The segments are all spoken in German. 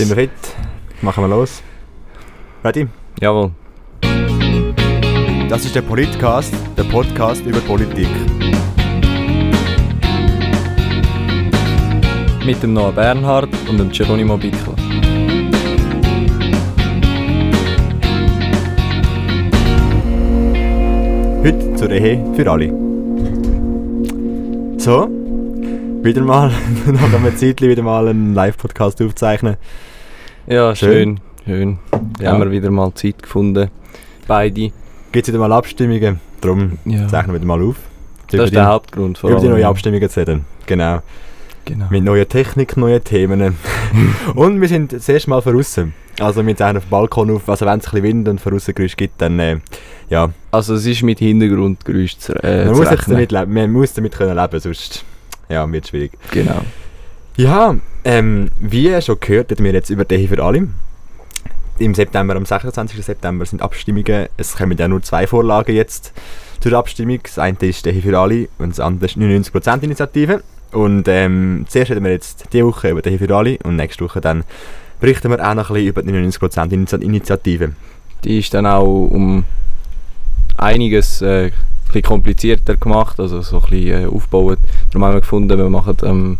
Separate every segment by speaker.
Speaker 1: Sind wir fit? Machen wir los. Ready?
Speaker 2: Jawohl.
Speaker 1: Das ist der Politcast, der Podcast über Politik.
Speaker 2: Mit dem Noah Bernhard und dem Geronimo Bickler.
Speaker 1: Heute zur Ehe für alle. So, wieder mal, nach einem Zeitchen wieder mal einen Live-Podcast aufzeichnen.
Speaker 2: Ja,
Speaker 1: Schön.
Speaker 2: schön. schön.
Speaker 1: Ja.
Speaker 2: Haben wir wieder mal Zeit gefunden. Beide.
Speaker 1: Gibt es wieder mal Abstimmungen, darum
Speaker 2: Ja.
Speaker 1: zeichnen wir wieder mal auf.
Speaker 2: Das ist der Hauptgrund. Vor
Speaker 1: Über die neuen Abstimmungen zu reden. Genau.
Speaker 2: Genau.
Speaker 1: Mit neuer Technik, neuen Themen. und wir sind das erste Mal draußen. Also wir sind auf dem Balkon auf, also wenn es ein bisschen Wind und von Geräusch gibt, dann äh, ja,
Speaker 2: Also es ist mit Hintergrundgeräusch zu, äh,
Speaker 1: man
Speaker 2: zu
Speaker 1: muss, damit leben, man muss damit können leben, sonst ja, wird schwierig.
Speaker 2: Genau.
Speaker 1: Ja, ähm, wie schon gehört, reden wir jetzt über die Ehe für alle. Im September, am 26. September sind Abstimmungen. Es kommen ja nur zwei Vorlagen jetzt zur Abstimmung. Das eine ist die Ehe für alle und das andere ist die 99% Initiative. Und ähm, zuerst reden wir jetzt diese Woche über die Ehe für alle und nächste Woche dann berichten wir auch noch ein bisschen über die 99% Initi- Initiative.
Speaker 2: Die ist dann auch um einiges äh, komplizierter gemacht, also so ein bisschen äh, aufgebaut. Darum haben wir gefunden, wir machen ähm,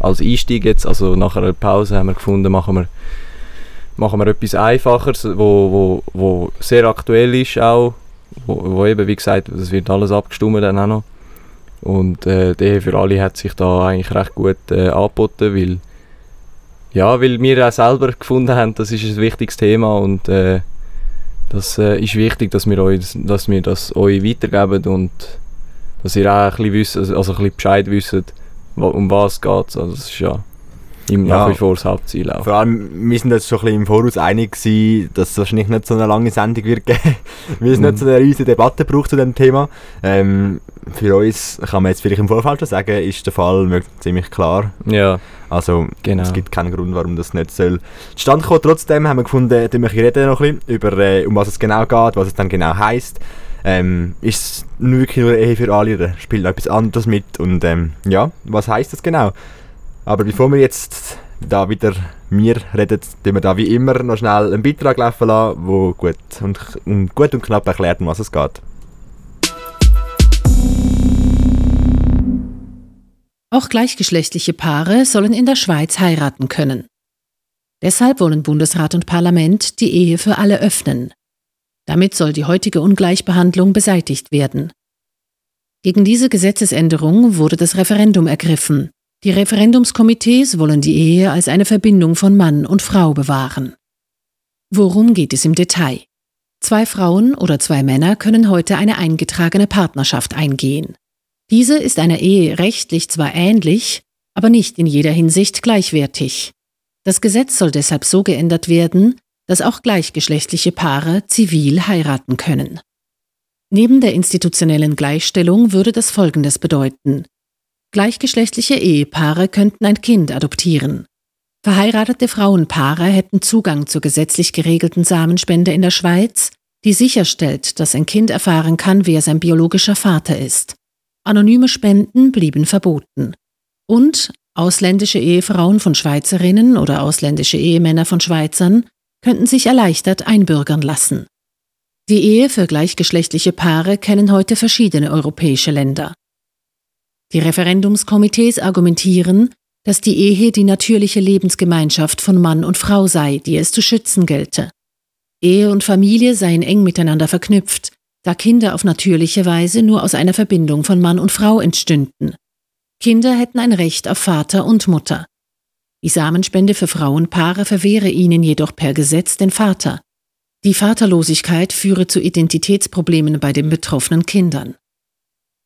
Speaker 2: als Einstieg jetzt, also nach einer Pause haben wir gefunden, machen wir, machen wir etwas Einfacheres, wo, wo, wo sehr aktuell ist auch, wo, wo eben, wie gesagt, das wird alles abgestimmt dann auch noch. Und äh, Ehe für alle hat sich da eigentlich recht gut äh, angeboten, weil ja, weil wir auch selber gefunden haben, das ist ein wichtiges Thema und äh, das äh, ist wichtig, dass wir, euch, dass wir das euch weitergeben und dass ihr auch ein bisschen, wisst, also ein bisschen Bescheid wisst, um was es geht. Also das ist ja im
Speaker 1: Ja.
Speaker 2: nach wie vor das Hauptziel auch.
Speaker 1: Vor allem, wir sind uns schon ein bisschen im Voraus einig gewesen, dass es wahrscheinlich nicht so eine lange Sendung wird geben, weil es
Speaker 2: Mhm.
Speaker 1: nicht so eine riesige Debatte braucht zu dem Thema. Ähm, für uns kann man jetzt vielleicht im Vorfeld schon sagen, ist der Fall ziemlich klar.
Speaker 2: Ja,
Speaker 1: Also
Speaker 2: genau.
Speaker 1: es gibt keinen Grund, warum das nicht soll zustande kommen. Trotzdem haben wir gefunden, wir reden noch ein bisschen über, äh, um was es genau geht, was es dann genau heisst. Ähm, ist es wirklich nur Ehe für alle oder spielt noch etwas anderes mit? Und ähm, ja, was heisst das genau? Aber bevor wir jetzt da wieder mir reden, tun wir da wie immer noch schnell einen Beitrag laufen lassen, wo gut und, und gut und knapp erklärt, um was es geht.
Speaker 3: Auch gleichgeschlechtliche Paare sollen in der Schweiz heiraten können. Deshalb wollen Bundesrat und Parlament die Ehe für alle öffnen. Damit soll die heutige Ungleichbehandlung beseitigt werden. Gegen diese Gesetzesänderung wurde das Referendum ergriffen. Die Referendumskomitees wollen die Ehe als eine Verbindung von Mann und Frau bewahren. Worum geht es im Detail? Zwei Frauen oder zwei Männer können heute eine eingetragene Partnerschaft eingehen. Diese ist einer Ehe rechtlich zwar ähnlich, aber nicht in jeder Hinsicht gleichwertig. Das Gesetz soll deshalb so geändert werden, dass auch gleichgeschlechtliche Paare zivil heiraten können. Neben der institutionellen Gleichstellung würde das Folgendes bedeuten. Gleichgeschlechtliche Ehepaare könnten ein Kind adoptieren. Verheiratete Frauenpaare hätten Zugang zur gesetzlich geregelten Samenspende in der Schweiz, die sicherstellt, dass ein Kind erfahren kann, wer sein biologischer Vater ist. Anonyme Spenden blieben verboten. Und ausländische Ehefrauen von Schweizerinnen oder ausländische Ehemänner von Schweizern könnten sich erleichtert einbürgern lassen. Die Ehe für gleichgeschlechtliche Paare kennen heute verschiedene europäische Länder. Die Referendumskomitees argumentieren, dass die Ehe die natürliche Lebensgemeinschaft von Mann und Frau sei, die es zu schützen gelte. Ehe und Familie seien eng miteinander verknüpft, da Kinder auf natürliche Weise nur aus einer Verbindung von Mann und Frau entstünden. Kinder hätten ein Recht auf Vater und Mutter. Die Samenspende für Frauenpaare verwehre ihnen jedoch per Gesetz den Vater. Die Vaterlosigkeit führe zu Identitätsproblemen bei den betroffenen Kindern.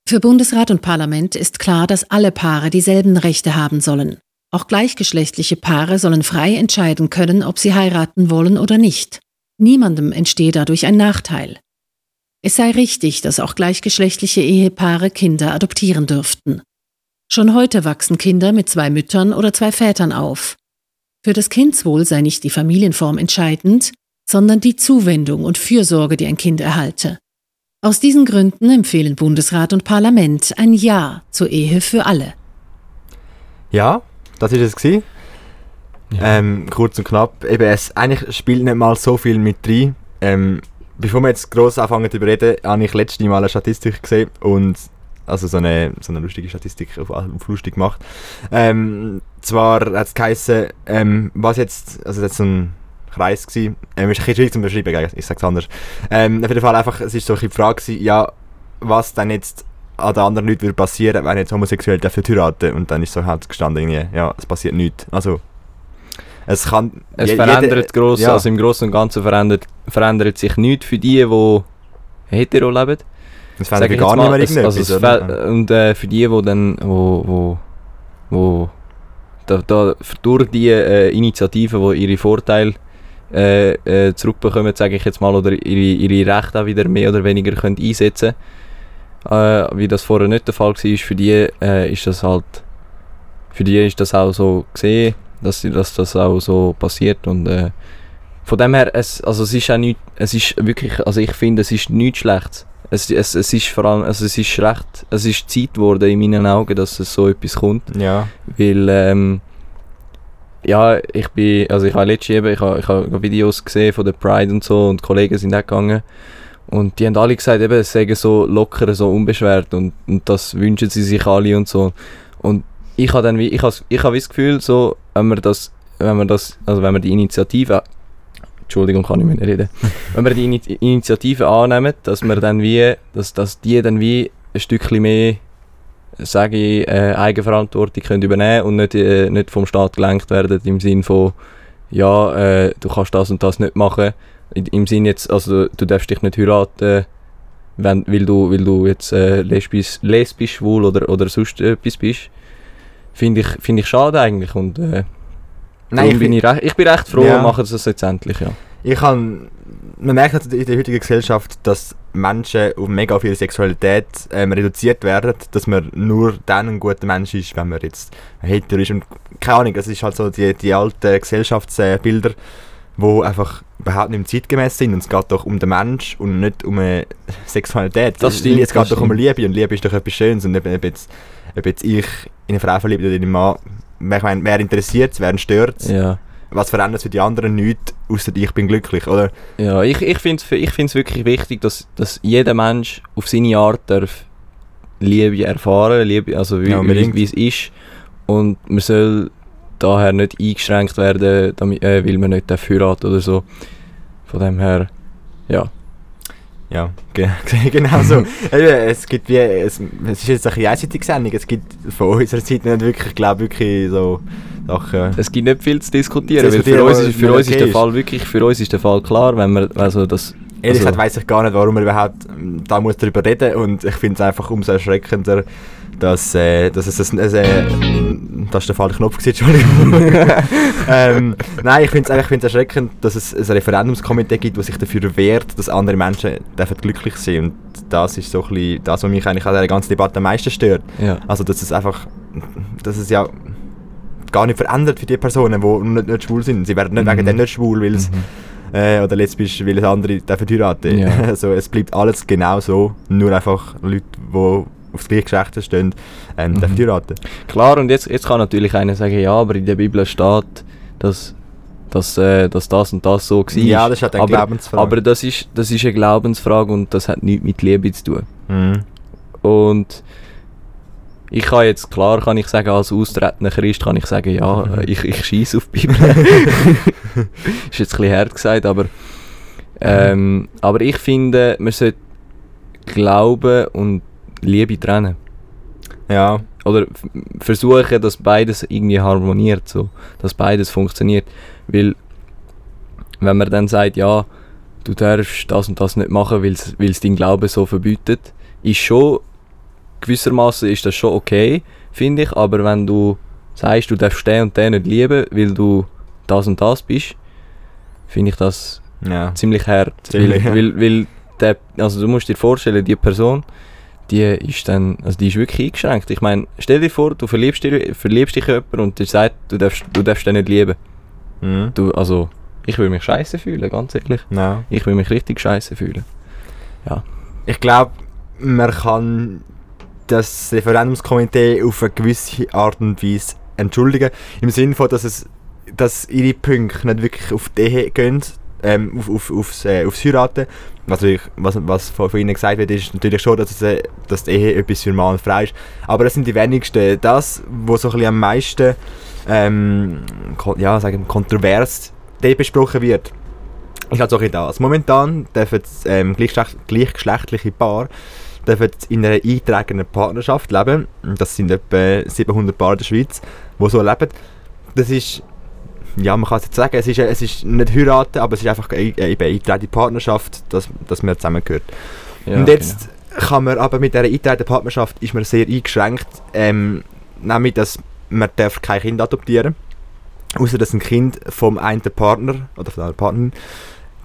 Speaker 3: Für Bundesrat und Parlament ist klar, dass alle Paare dieselben Rechte haben sollen. Auch gleichgeschlechtliche Paare sollen frei entscheiden können, ob sie heiraten wollen oder nicht. Niemandem entstehe dadurch ein Nachteil. Es sei richtig, dass auch gleichgeschlechtliche Ehepaare Kinder adoptieren dürften. Schon heute wachsen Kinder mit zwei Müttern oder zwei Vätern auf. Für das Kindswohl sei nicht die Familienform entscheidend, sondern die Zuwendung und Fürsorge, die ein Kind erhalte. Aus diesen Gründen empfehlen Bundesrat und Parlament ein Ja zur Ehe für alle.
Speaker 1: Ja, das ist es gewesen.
Speaker 2: Ja.
Speaker 1: Ähm, kurz und knapp. Eben, es eigentlich spielt nicht mal so viel mit rein. Ähm, bevor wir jetzt gross anfangen zu reden, habe ich letztes Mal eine Statistik gesehen und also so eine, so eine lustige Statistik auf, auf lustig gemacht. Ähm, zwar hat es geheißen, ähm, was jetzt, also das ist so ein Kreis gewesen, ähm, ist ein bisschen schwierig zu beschreiben, gell? ich sag's anders. Ähm, auf jeden Fall einfach, es ist so ein bisschen die Frage gewesen, ja, was dann jetzt an den anderen Leuten würde passieren, wenn jetzt homosexuell dafür heiraten und dann ist so halt gestanden irgendwie, ja, es passiert nichts. Also, es kann...
Speaker 2: Es
Speaker 1: je-
Speaker 2: verändert
Speaker 1: jeder-
Speaker 2: gross,
Speaker 1: ja.
Speaker 2: also im Großen und Ganzen verändert, verändert sich nichts für die, die hetero leben.
Speaker 1: Es
Speaker 2: ich
Speaker 1: gar
Speaker 2: jetzt
Speaker 1: nicht
Speaker 2: mal.
Speaker 1: mehr
Speaker 2: Es-
Speaker 1: irgendetwas,
Speaker 2: also fe- Und äh, für die, die dann, wo, wo, wo da, da, durch die äh, Initiativen, die ihre Vorteile äh, äh, zurückbekommen, sage ich jetzt mal, oder ihre, ihre Rechte auch wieder mehr oder weniger können einsetzen äh, wie das vorher nicht der Fall war, für die äh, ist das halt, für die ist das auch so gesehen, dass, dass das auch so passiert und äh, von dem her, es, also es ist auch nicht, es ist wirklich, also ich finde, es ist nichts Schlechtes. Es, es, es ist vor allem, also es ist recht, es ist Zeit geworden in meinen Augen, dass es so etwas kommt,
Speaker 1: Ja.
Speaker 2: weil, ähm, ja, ich bin, also ich habe letztes eben, ich habe, ich habe Videos gesehen von der Pride und so und Kollegen sind auch gegangen. Und die haben alle gesagt, eben, es sei so locker, so unbeschwert und, und das wünschen sie sich alle und so. Und ich habe dann wie, ich habe, ich habe das Gefühl, so, wenn man das, wenn man das, also wenn man die Initiative, Entschuldigung, kann ich nicht mehr reden, wenn wir die Ini Initiative annehmen, dass wir dann wie, dass, dass die dann wie ein Stückchen mehr, sage ich, äh, Eigenverantwortung können übernehmen und nicht, äh, nicht vom Staat gelenkt werden im Sinn von, ja, äh, du kannst das und das nicht machen. Im Sinn jetzt, also du darfst dich nicht heiraten, wenn, weil, du, weil du jetzt äh, lesbisch, lesbisch, schwul oder, oder sonst etwas bist. Finde ich, find ich schade eigentlich und äh,
Speaker 1: Nein, ich,
Speaker 2: bin ich, ich bin recht froh,
Speaker 1: Ja.
Speaker 2: machen das jetzt endlich, ja.
Speaker 1: ich kann, man merkt halt in der heutigen Gesellschaft, dass Menschen auf mega ihre Sexualität ähm, reduziert werden, dass man nur dann ein guter Mensch ist, wenn man jetzt hetero ist und keine Ahnung, es ist halt so die, die alten Gesellschaftsbilder, wo einfach überhaupt nicht mehr zeitgemäß sind und es geht doch um den Mensch und nicht um eine Sexualität.
Speaker 2: Das stimmt,
Speaker 1: Es geht
Speaker 2: das
Speaker 1: doch um. Liebe und Liebe ist doch etwas Schönes und ob, ob, jetzt, ob jetzt ich in eine Frau verliebt oder in einen Mann, ich meine, wer interessiert es, wer stört es,
Speaker 2: Ja.
Speaker 1: was verändert es für die anderen nichts, außer ich bin glücklich, oder?
Speaker 2: Ja, ich, ich finde es ich find's wirklich wichtig, dass, dass jeder Mensch auf seine Art darf Liebe erfahren, Liebe, also wie,
Speaker 1: Ja,
Speaker 2: wie, es ist. Und man soll daher nicht eingeschränkt werden, damit, äh, weil man nicht heiraten oder so. Von dem her, ja.
Speaker 1: Ja, ge genau so. Es gibt wie, es, es ist jetzt eine einseitige Sendung, es gibt von unserer Seite nicht wirklich, ich glaube wirklich so Sachen...
Speaker 2: Es gibt nicht viel zu diskutieren,
Speaker 1: Zu
Speaker 2: weil für uns, für uns ist
Speaker 1: okay
Speaker 2: der
Speaker 1: ist.
Speaker 2: Fall wirklich, für uns ist der Fall klar, wenn wir, also das...
Speaker 1: Ehrlich
Speaker 2: also-
Speaker 1: gesagt weiss ich gar nicht, warum man überhaupt ähm, da muss darüber reden und ich finde es einfach umso erschreckender, dass, äh, dass es ein, äh, das ist der falsche Knopf Entschuldigung. ähm, nein, ich finde es find's erschreckend, dass es ein Referendumskomitee gibt, das sich dafür wehrt, dass andere Menschen dürfen glücklich sein und das ist so ein bisschen das, was mich eigentlich an dieser ganzen Debatte am meisten stört.
Speaker 2: Ja.
Speaker 1: Also dass es einfach, dass es ja gar nicht verändert für die Personen, die nicht, nicht schwul sind. Sie werden nicht
Speaker 2: Mhm.
Speaker 1: wegen dem nicht schwul, weil es
Speaker 2: Mhm.
Speaker 1: äh, oder lesbisch, weil es andere dürfen heiraten.
Speaker 2: Ja.
Speaker 1: Also es bleibt alles genau so, nur einfach Leute, die aufs gleiche Geschlecht stehen, ähm,
Speaker 2: Mhm.
Speaker 1: heiraten.
Speaker 2: Klar, und jetzt, jetzt kann natürlich einer sagen, ja, aber in der Bibel steht, dass, dass, äh, dass das und das so war.
Speaker 1: Ja, das ist halt eine
Speaker 2: aber,
Speaker 1: Glaubensfrage.
Speaker 2: aber das ist, das ist eine Glaubensfrage und das hat nichts mit Liebe zu tun.
Speaker 1: Mhm.
Speaker 2: Und ich kann jetzt, klar kann ich sagen, als austretender Christ kann ich sagen, ja,
Speaker 1: Mhm.
Speaker 2: äh, ich, ich schieße auf die Bibel. ist jetzt ein bisschen hart gesagt, aber, ähm, aber ich finde, man sollte Glauben und Liebe trennen.
Speaker 1: Ja,
Speaker 2: Oder versuchen, dass beides irgendwie harmoniert, so, dass beides funktioniert. Weil, wenn man dann sagt, ja, du darfst das und das nicht machen, weil es dein Glaube so verbietet, ist schon, gewissermaßen ist das schon okay, finde ich, aber wenn du sagst, du darfst den und den nicht lieben, weil du das und das bist, finde ich das
Speaker 1: ja.
Speaker 2: ziemlich hart.
Speaker 1: Ziemlich,
Speaker 2: weil, weil, weil der, also du musst dir vorstellen, die Person, die ist dann, also die ist wirklich eingeschränkt. Ich meine, stell dir vor, du verliebst, dich- verliebst dich in jemanden und der sagt, du darfst, du darfst den nicht lieben.
Speaker 1: Mhm.
Speaker 2: Du, also, ich würde mich scheiße fühlen, ganz ehrlich.
Speaker 1: ja.
Speaker 2: Ich würde mich richtig scheiße fühlen.
Speaker 1: Ich glaube, man kann das Referendumskomitee auf eine gewisse Art und Weise entschuldigen. Im Sinne von, dass es dass ihre Punkte nicht wirklich auf die Ehe gehen, ähm, auf, auf, aufs, äh, aufs Heiraten. Also ich, was, was von, von ihnen gesagt wird, ist natürlich schon, dass, es, äh, dass die Ehe etwas für Mann und Frau ist. Aber das sind die wenigsten. Das, was so am meisten ähm, ja, sagen, kontrovers besprochen wird, ist halt so ein das. Momentan dürfen ähm, gleichgeschlechtliche Paare dürfen in einer eingetragenen Partnerschaft leben. Das sind etwa 700 Paare in der Schweiz, die so leben. Das ist, ja, man kann es jetzt sagen, es ist, es ist nicht heiraten, aber es ist einfach eine, eine Partnerschaft, dass, dass man zusammengehört. Ja, Und jetzt genau. kann man aber mit dieser eingetragenen Partnerschaft ist man sehr eingeschränkt, ähm, nämlich, dass man darf kein Kind adoptieren außer dass ein Kind vom einen Partner oder von einer Partnerin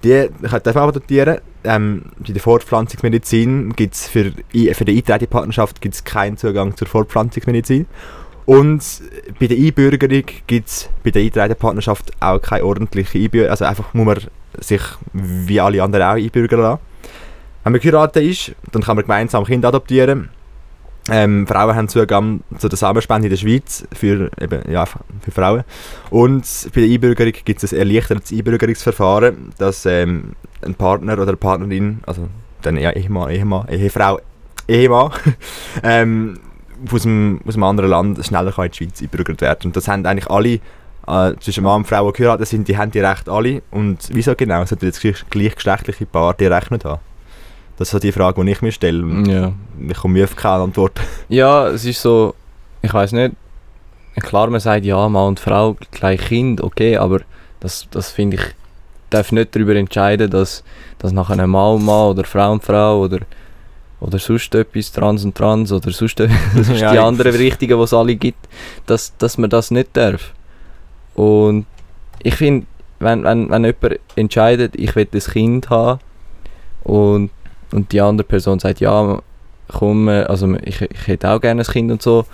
Speaker 1: die darf man adoptieren. Ähm, bei der Fortpflanzungsmedizin gibt es für, für die Eintretungspartnerschaft gibt's keinen Zugang zur Fortpflanzungsmedizin. Und bei der Einbürgerung gibt es bei der Eintretungspartnerschaft auch keine ordentliche Einbürgerung. Also einfach muss man sich wie alle anderen auch einbürgern lassen. Wenn man geheiratet ist, dann kann man gemeinsam Kind adoptieren. Ähm, Frauen haben Zugang zu der Samenspende in der Schweiz für, eben, ja, für Frauen. Und bei der Einbürgerung gibt es ein erleichtertes Einbürgerungsverfahren, dass ähm, ein Partner oder eine Partnerin, also dann ja, Ehemann, Ehemann, Ehefrau, Ehemann, ähm, aus, einem, aus einem anderen Land schneller kann in die Schweiz einbürgert werden. Und das haben eigentlich alle, äh, zwischen Mann und Frau, die geheiratet sind, die haben die Rechte alle. Und wieso genau sollten jetzt gleichgeschlechtliche Paare die Rechte nicht haben? Das ist so die Frage, die ich mir stelle. Ja. Ich komme auf keine Antwort.
Speaker 2: Ja, es ist so, ich weiß nicht. Klar, man sagt ja, Mann und Frau gleich Kind, okay, aber das, das finde ich, darf nicht darüber entscheiden, dass, dass nachher ein Mann und Mann oder Frau und Frau oder, oder sonst etwas, Trans und Trans oder sonst das ist die anderen Richtungen, die es alle gibt, dass, dass man das nicht darf. Und ich finde, wenn, wenn, wenn jemand entscheidet, ich will ein Kind haben und und die andere Person sagt, ja, komm, also ich, ich hätte auch gerne ein Kind und so,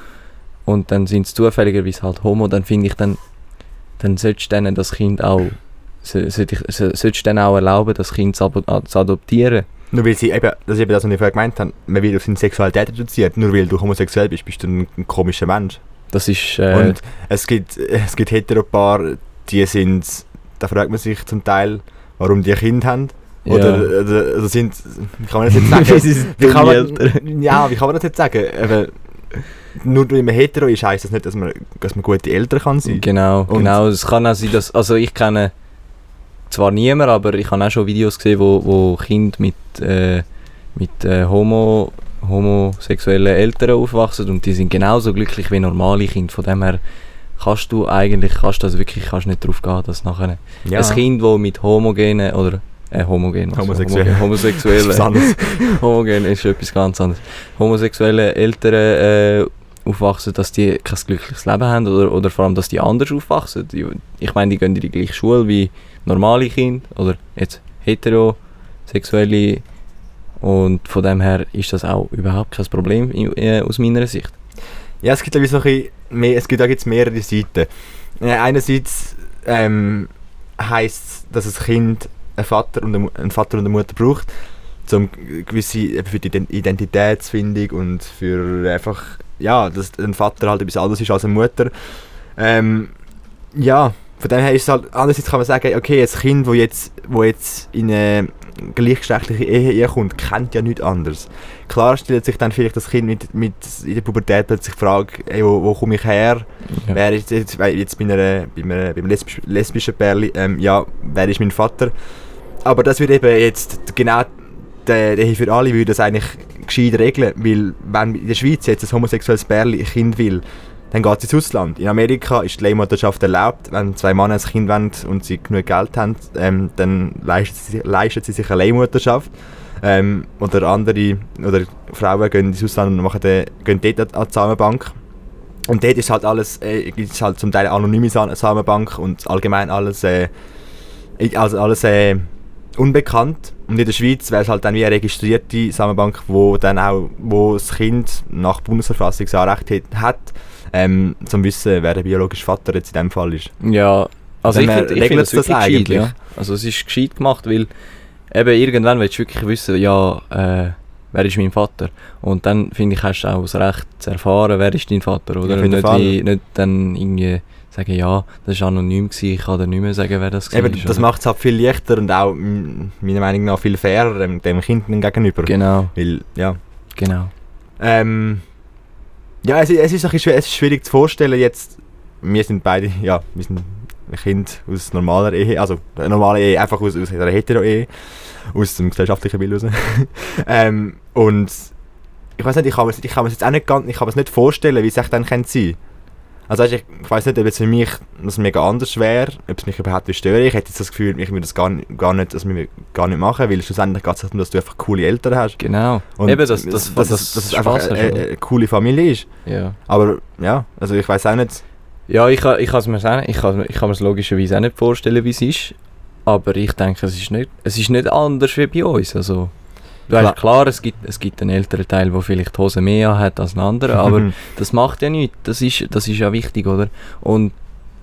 Speaker 2: und dann sind es zufälligerweise halt Homo, dann finde ich, dann, dann solltest du denen das Kind auch, solltest du auch erlauben, das Kind zu adoptieren.
Speaker 1: Nur weil sie eben, das ist eben das, was ich vorher gemeint habe, man wird auf seine Sexualität reduziert, nur weil du homosexuell bist, bist du ein, ein komischer Mensch.
Speaker 2: Das ist... Äh
Speaker 1: und es gibt, es gibt Heteropaare, die sind, da fragt man sich zum Teil, warum die ein Kind haben oder, ja. oder, oder sind, wie kann man das jetzt sagen? wie kann man, ja, wie kann man das jetzt sagen? Eben, nur weil man hetero ist, heisst das nicht, dass man, dass man gute Eltern kann sein.
Speaker 2: Genau, Und genau. Es kann auch sein, dass, also ich kenne zwar niemand, aber ich habe auch schon Videos gesehen, wo, wo Kinder mit, äh, mit äh, Homo, homosexuellen Eltern aufwachsen und die sind genauso glücklich wie normale Kinder. Von dem her kannst du eigentlich, kannst du also wirklich kannst nicht darauf gehen, dass nachher ja. ein Kind, das mit homogenen oder äh, homogen.
Speaker 1: Also Homosexuell.
Speaker 2: Homosexuelle. homogen ist etwas ganz anderes. Homosexuelle Eltern äh, aufwachsen, dass die kein glückliches Leben haben oder, oder vor allem, dass die anders aufwachsen. Ich meine, die gehen in die gleiche Schule wie normale Kinder oder jetzt heterosexuelle und von dem her ist das auch überhaupt kein Problem äh, aus meiner Sicht.
Speaker 1: Ja, es gibt, ein mehr, es gibt da jetzt mehrere Seiten. einerseits ähm, heißt dass das Kind einen Vater und eine, einen Vater und eine Mutter braucht, um gewisse, für die Identitätsfindung und für einfach, ja, dass ein Vater halt etwas anderes ist als eine Mutter. Ähm, ja, von dem her ist es halt, andererseits kann man sagen, okay, ein Kind, das jetzt, wo jetzt in eine gleichgeschlechtliche Ehe kommt, kennt ja nichts anderes. Klar stellt sich dann vielleicht das Kind mit, mit in der Pubertät plötzlich die Frage, ey, wo, wo komme ich her? Ja. Wer ist jetzt, jetzt bei, einer, bei, einer, bei einem lesbischen Pärli, ähm, ja, wer ist mein Vater? Aber das wird eben jetzt genau der, der für alle würde das eigentlich gescheit regeln, weil wenn in der Schweiz jetzt ein homosexuelles Pärchen Kind will, dann geht es ins Ausland. In Amerika ist die Leihmutterschaft erlaubt. Wenn zwei Männer ein Kind wollen und sie genug Geld haben, ähm, dann leisten sie, sie sich eine Leihmutterschaft. Ähm, oder andere oder Frauen gehen ins Ausland und machen den, gehen dort an die Samenbank. Und dort ist halt alles, äh, ist halt zum Teil anonyme Samenbank und allgemein alles, äh, also alles äh, unbekannt. Und in der Schweiz wäre es halt dann wie eine registrierte Samenbank, wo dann auch wo das Kind nach Bundesverfassung das Anrecht hat, ähm, zum wissen, wer der biologische Vater jetzt in dem Fall ist.
Speaker 2: Ja, also ich, find, finde das, das eigentlich. Gescheit, ja. Also es ist gescheit gemacht, weil eben irgendwann willst du wirklich wissen, ja, äh, wer ist mein Vater? Und dann finde ich, hast du auch das Recht zu erfahren, wer ist dein Vater, oder? Ja, nicht, wie, nicht dann irgendwie sagen, ja, das war anonym, gewesen, ich kann dir nicht mehr sagen, wer das war.
Speaker 1: Eben, das macht es halt viel leichter und auch meiner Meinung nach viel fairer dem, dem Kind gegenüber.
Speaker 2: Genau,
Speaker 1: Weil, ja.
Speaker 2: genau.
Speaker 1: Ähm, ja, es, es, ist ein bisschen es ist schwierig zu vorstellen jetzt, wir sind beide, ja, wir sind Kind aus normaler Ehe, also eine normale Ehe, einfach aus, aus einer Hetero-Ehe, aus dem gesellschaftlichen Bild raus. ähm, und ich weiß nicht, ich kann mir ich kann mir's jetzt auch nicht ganz, ich kann mir's nicht vorstellen, wie es echt dann könnte sein also ich, ich weiß nicht, ob es für mich das mega anders wäre, ob es mich überhaupt stören. Ich hätte jetzt das Gefühl, ich würde das gar, nicht- gar nicht, also wir gar nicht machen, weil schlussendlich geht es darum, dass du einfach coole Eltern hast.
Speaker 2: Genau.
Speaker 1: Und
Speaker 2: Eben, dass, dass,
Speaker 1: dass,
Speaker 2: dass
Speaker 1: es einfach eine, eine, eine coole Familie ist.
Speaker 2: Ja.
Speaker 1: Aber ja, also ich weiß auch nicht.
Speaker 2: Ja, ich, kann- ich kann es mir ich kann, ich kann mir es logischerweise auch nicht vorstellen, wie es ist. Aber ich denke, es ist nicht, es ist nicht anders wie bei uns. Also, du
Speaker 1: Klar.
Speaker 2: hast, klar, es gibt, es gibt einen älteren Teil, der vielleicht die Hose mehr hat als ein anderer, aber das macht ja nichts. Das ist, das ist ja wichtig, oder? Und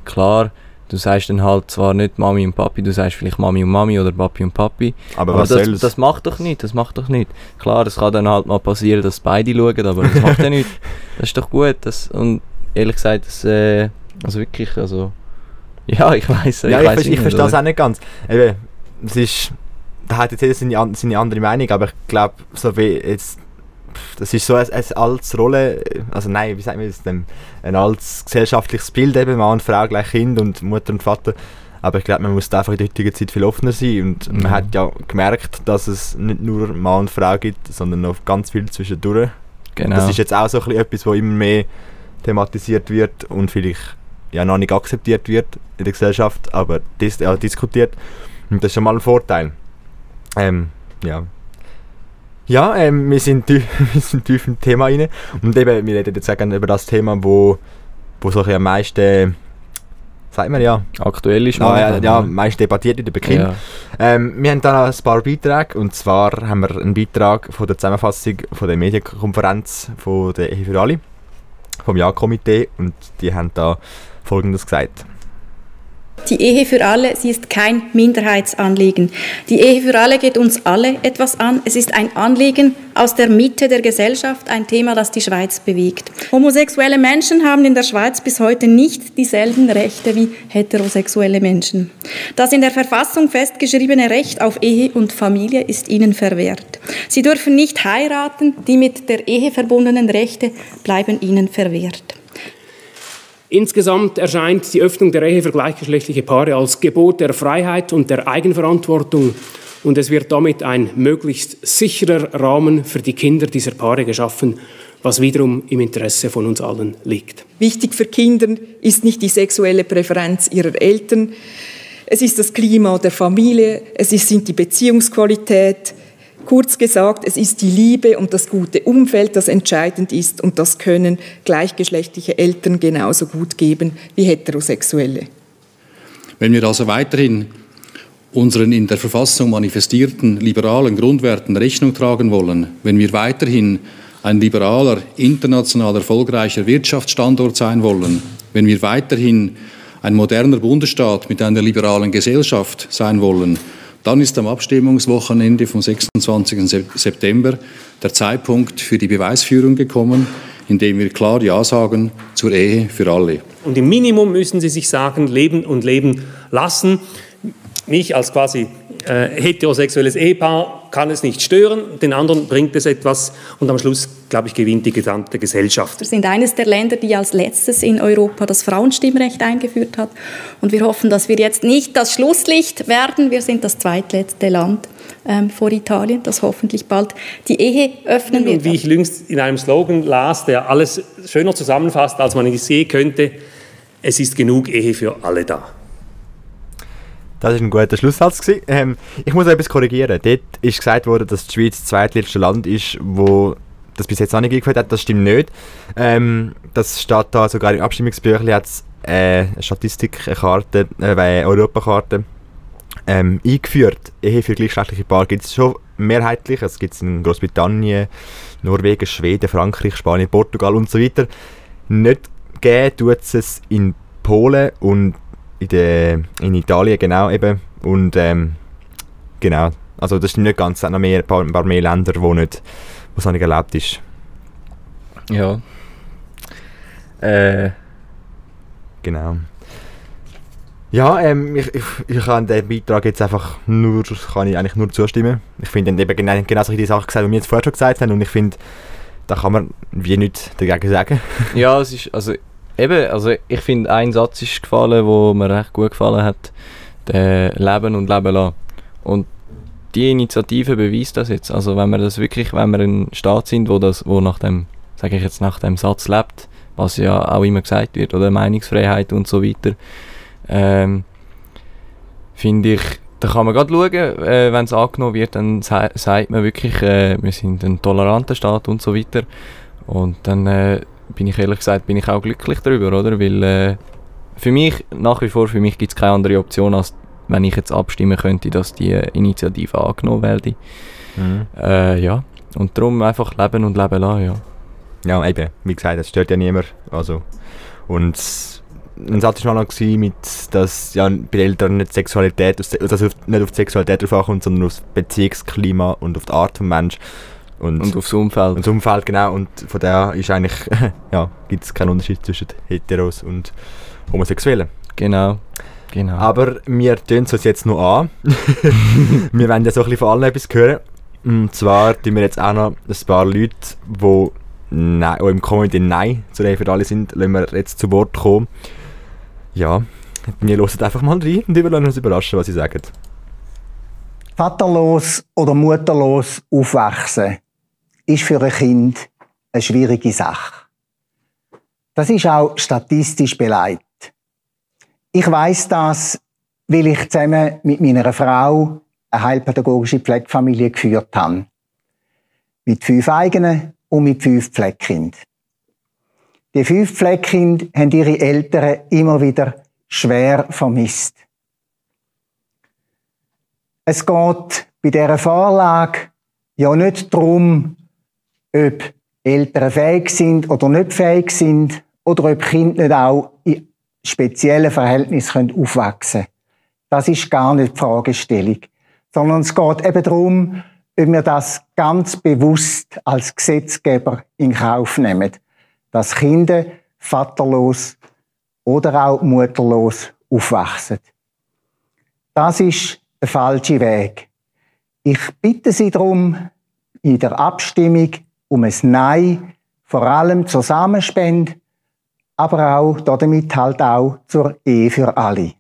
Speaker 2: klar, du sagst dann halt zwar nicht Mami und Papi, du sagst vielleicht Mami und Mami oder Papi und Papi.
Speaker 1: aber,
Speaker 2: Aber
Speaker 1: was
Speaker 2: das,
Speaker 1: soll's?
Speaker 2: das macht doch nicht, das macht doch nicht. Klar, es kann dann halt mal passieren, dass beide schauen, aber das macht ja nicht. Das ist doch gut. Das, und ehrlich gesagt, das, äh, also wirklich, also, ja, ich weiß
Speaker 1: ja,
Speaker 2: ich
Speaker 1: ich,
Speaker 2: weiss
Speaker 1: ich, verstehe es auch nicht ganz. Eben, es ist, da hat jetzt jeder seine, seine andere Meinung, aber ich glaube, so wie jetzt, das ist so eine, eine altes Rolle, also nein, wie sagt man das denn, ein altes gesellschaftliches Bild eben, Mann und Frau gleich Kind und Mutter und Vater. Aber ich glaube, man muss da einfach in der heutigen Zeit viel offener sein und man
Speaker 2: Mhm.
Speaker 1: hat ja gemerkt, dass es nicht nur Mann und Frau gibt, sondern noch ganz viel zwischendurch.
Speaker 2: Genau.
Speaker 1: Das ist jetzt auch so ein bisschen etwas, was immer mehr thematisiert wird und vielleicht ja noch nicht akzeptiert wird in der Gesellschaft, aber dis ja, diskutiert. Und das ist schon mal ein Vorteil. Ähm, ja. Ja, ähm, wir, sind tief, wir sind tief im Thema rein. Und eben, wir reden jetzt gerne über das Thema, wo, wo so am meisten, sagt man ja,
Speaker 2: Aktuell ist
Speaker 1: ja, ja, ja, am meisten debattiert wird über Kinder.
Speaker 2: Ja.
Speaker 1: Ähm, wir haben da noch ein paar Beiträge und zwar haben wir einen Beitrag von der Zusammenfassung von der Medienkonferenz von der Ehe für alle, vom Ja-Komitee und die haben da folgendes gesagt.
Speaker 4: Die Ehe für alle, sie ist kein Minderheitsanliegen. Die Ehe für alle geht uns alle etwas an. Es ist ein Anliegen aus der Mitte der Gesellschaft, ein Thema, das die Schweiz bewegt. Homosexuelle Menschen haben in der Schweiz bis heute nicht dieselben Rechte wie heterosexuelle Menschen. Das in der Verfassung festgeschriebene Recht auf Ehe und Familie ist ihnen verwehrt. Sie dürfen nicht heiraten, die mit der Ehe verbundenen Rechte bleiben ihnen verwehrt.
Speaker 5: Insgesamt erscheint die Öffnung der Ehe für gleichgeschlechtliche Paare als Gebot der Freiheit und der Eigenverantwortung und es wird damit ein möglichst sicherer Rahmen für die Kinder dieser Paare geschaffen, was wiederum im Interesse von uns allen liegt.
Speaker 6: Wichtig für Kinder ist nicht die sexuelle Präferenz ihrer Eltern, es ist das Klima der Familie, es sind die Beziehungsqualität. Kurz gesagt, es ist die Liebe und das gute Umfeld, das entscheidend ist und das können gleichgeschlechtliche Eltern genauso gut geben wie heterosexuelle.
Speaker 7: Wenn wir also weiterhin unseren in der Verfassung manifestierten liberalen Grundwerten Rechnung tragen wollen, wenn wir weiterhin ein liberaler, international erfolgreicher Wirtschaftsstandort sein wollen, wenn wir weiterhin ein moderner Bundesstaat mit einer liberalen Gesellschaft sein wollen, dann ist am Abstimmungswochenende vom 26. Sep- September der Zeitpunkt für die Beweisführung gekommen, indem wir klar Ja sagen zur Ehe für alle.
Speaker 5: Und im Minimum müssen sie sich sagen, leben und leben lassen. Mich als quasi äh, heterosexuelles Ehepaar kann es nicht stören, den anderen bringt es etwas und am Schluss, glaube ich, gewinnt die gesamte Gesellschaft.
Speaker 4: Wir sind eines der Länder, die als letztes in Europa das Frauenstimmrecht eingeführt hat. Und wir hoffen, dass wir jetzt nicht das Schlusslicht werden. Wir sind das zweitletzte Land ähm, vor Italien, das hoffentlich bald die Ehe öffnen wird.
Speaker 5: Und wie ich jüngst in einem Slogan las, der alles schöner zusammenfasst, als man es je könnte, es ist genug Ehe für alle da.
Speaker 1: Das war ein guter Schlusssatz. Ähm, ich muss etwas korrigieren. Dort ist gesagt worden, dass die Schweiz das zweitletzte Land ist, wo das bis jetzt noch nicht eingeführt hat. Das stimmt nicht. Ähm, das steht da sogar im Abstimmungsbüchlein hat es äh, eine Statistik, eine Karte, äh, eine Europakarte ähm, eingeführt. Ehe für gleichgeschlechtliche Paare gibt es schon mehrheitlich. Es gibt es in Großbritannien, Norwegen, Schweden, Frankreich, Spanien, Portugal und so weiter. Nicht geben tut es in Polen und in, der, in Italien genau eben. Und ähm, genau, also das stimmt nicht ganz. Es hat noch mehr, ein, paar, ein paar mehr Länder, wo nicht, wo es noch nicht erlaubt ist.
Speaker 2: Ja. Äh,
Speaker 1: Genau. Ja, ähm, ich, ich, ich kann dem Beitrag jetzt einfach nur, kann ich eigentlich nur zustimmen. Ich finde, eben genau, genau solche Sachen gesagt, die wir jetzt vorher schon gesagt haben und ich finde, da kann man wie nichts dagegen sagen.
Speaker 2: Ja, es ist, also eben, also ich finde, ein Satz ist gefallen, wo mir recht gut gefallen hat, der Leben und Leben lassen. Und die Initiative beweist das jetzt. Also wenn wir das wirklich, wenn wir ein Staat sind, wo das, wo nach dem, sage ich jetzt, nach dem Satz lebt, was ja auch immer gesagt wird, oder Meinungsfreiheit und so weiter, ähm, finde ich, da kann man gerade schauen, äh, wenn es angenommen wird, dann sagt man wirklich, äh, wir sind ein toleranter Staat und so weiter. Und dann äh, bin ich ehrlich gesagt, bin ich auch glücklich darüber, oder? Weil äh, für mich, nach wie vor, für mich gibt es keine andere Option, als wenn ich jetzt abstimmen könnte, dass die Initiative angenommen werde. Mhm. Äh, ja, und darum einfach leben und leben lassen, ja.
Speaker 1: Ja, eben, wie gesagt, das stört ja niemand. Also, und ein Satz war noch mit, dass ja, bei den Eltern nicht Sexualität, dass es nicht auf die Sexualität drauf ankommt, sondern auf das Beziehungsklima und auf die Art des Menschen.
Speaker 2: Und, und aufs Umfeld.
Speaker 1: Und das Umfeld, genau. Und von daher ist eigentlich, ja, gibt es keinen Unterschied zwischen Heteros und Homosexuellen.
Speaker 2: Genau. Genau.
Speaker 1: Aber wir tun es uns jetzt noch an. wir wollen ja so ein bisschen von allen etwas hören. Und zwar tun wir jetzt auch noch ein paar Leute, die, nein, die im Comedy Nein zu der für alle sind, lassen wir jetzt zu Wort kommen. Ja, wir hören einfach mal rein und wir lassen uns überraschen, was sie sagen.
Speaker 8: Vaterlos oder mutterlos aufwachsen ist für ein Kind eine schwierige Sache. Das ist auch statistisch beleidigt. Ich weiß das, weil ich zusammen mit meiner Frau eine heilpädagogische Pflegefamilie geführt habe. Mit fünf eigenen und mit fünf Pflegekindern. Die fünf Pflegekinder haben ihre Eltern immer wieder schwer vermisst. Es geht bei dieser Vorlage ja nicht darum, ob Eltern fähig sind oder nicht fähig sind oder ob Kinder nicht auch in speziellen Verhältnissen aufwachsen können. Das ist gar nicht die Fragestellung. Sondern es geht eben darum, ob wir das ganz bewusst als Gesetzgeber in Kauf nehmen. Dass Kinder vaterlos oder auch mutterlos aufwachsen. Das ist der falsche Weg. Ich bitte Sie darum, in der Abstimmung um ein Nein, vor allem zur Samenspende aber auch damit halt auch zur Ehe für alle.